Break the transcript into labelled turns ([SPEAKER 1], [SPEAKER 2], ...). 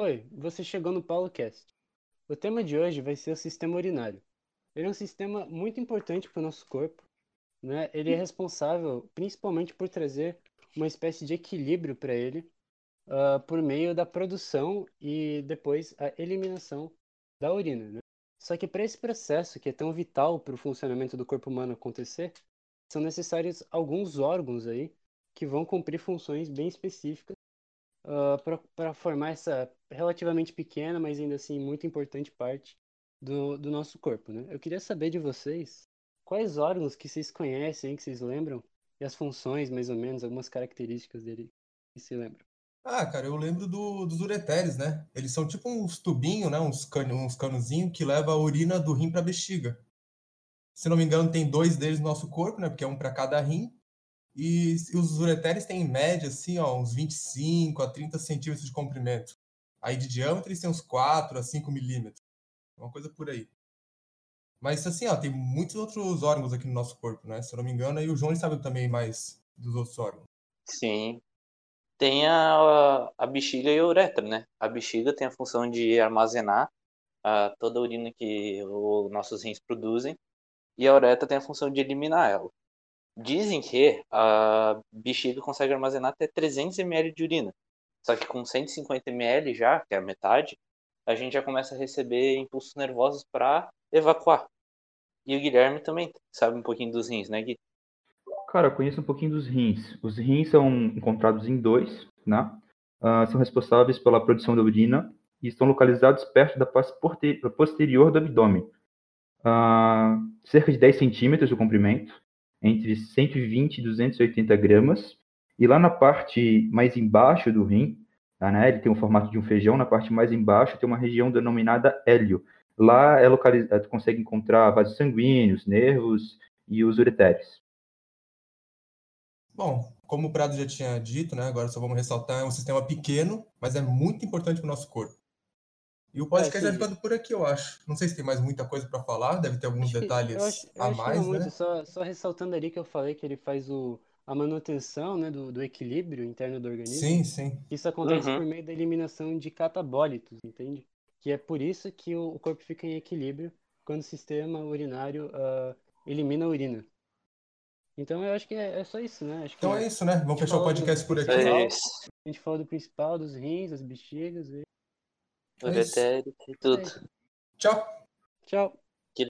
[SPEAKER 1] Oi, você chegou no PauloCast. O tema de hoje vai ser o sistema urinário. Ele é um sistema muito importante para o nosso corpo. Né? Ele é responsável principalmente por trazer uma espécie de equilíbrio para ele uh, por meio da produção e depois a eliminação da urina. Né? Só que para esse processo, que é tão vital para o funcionamento do corpo humano acontecer, são necessários alguns órgãos aí que vão cumprir funções bem específicas ah, para formar essa relativamente pequena, mas ainda assim muito importante parte do, do nosso corpo. Né? Eu queria saber de vocês quais órgãos que vocês conhecem, que vocês lembram, e as funções, mais ou menos, algumas características dele que se lembram.
[SPEAKER 2] Ah, cara, eu lembro do, dos ureteres, né? Eles são tipo uns tubinhos, né? Uns, cano, uns canozinhos que leva a urina do rim para a bexiga. Se não me engano, tem dois deles no nosso corpo, né? Porque é um para cada rim. E, os ureteres têm em média, assim, ó, uns 25 a 30 centímetros de comprimento. Aí de diâmetro eles têm uns 4 a 5 milímetros. Uma coisa por aí. Mas assim, ó, tem muitos outros órgãos aqui no nosso corpo, né? Se eu não me engano, e o João sabe também mais dos outros órgãos.
[SPEAKER 3] Sim. Tem a, a bexiga e a uretra, né? A bexiga tem a função de armazenar a, toda a urina que os nossos rins produzem e a uretra tem a função de eliminar ela. Dizem que a bexiga consegue armazenar até 300 ml de urina. Só que com 150 ml já, que é a metade, a gente já começa a receber impulsos nervosos para evacuar. E o Guilherme também sabe um pouquinho dos rins, né, Gui?
[SPEAKER 4] Cara, eu conheço um pouquinho dos rins. Os rins são encontrados em dois, né? Uh, são responsáveis pela produção da urina e estão localizados perto da parte posterior do abdômen. Uh, cerca de 10 centímetros de comprimento, entre 120 e 280 gramas. E lá na parte mais embaixo do rim, tá, né, ele tem o formato de um feijão, na parte mais embaixo tem uma região denominada hélio. Lá é localizado, é, consegue encontrar vasos sanguíneos, nervos e os ureteres.
[SPEAKER 2] Bom, como o Prado já tinha dito, né, agora só vamos ressaltar, é um sistema pequeno, mas é muito importante para o nosso corpo. E o podcast é, já ficando por aqui, eu acho. Não sei se tem mais muita coisa para falar, deve ter alguns acho detalhes eu acho, eu a mais, muito, né?
[SPEAKER 1] Só, só, ressaltando ali que eu falei que ele faz o, a manutenção né, do, do equilíbrio interno do organismo.
[SPEAKER 2] Sim, sim.
[SPEAKER 1] Isso acontece uhum. por meio da eliminação de catabólitos, entende? Que é por isso que o, o corpo fica em equilíbrio quando o sistema urinário uh, elimina a urina. Então eu acho que é, é só isso, né? Acho
[SPEAKER 2] então
[SPEAKER 1] é
[SPEAKER 2] isso, né? Vamos fechar o podcast por aqui.
[SPEAKER 3] É
[SPEAKER 1] a gente falou do principal, dos rins, das bexigas. E...
[SPEAKER 3] O é e tudo.
[SPEAKER 2] Tchau.
[SPEAKER 1] Tchau.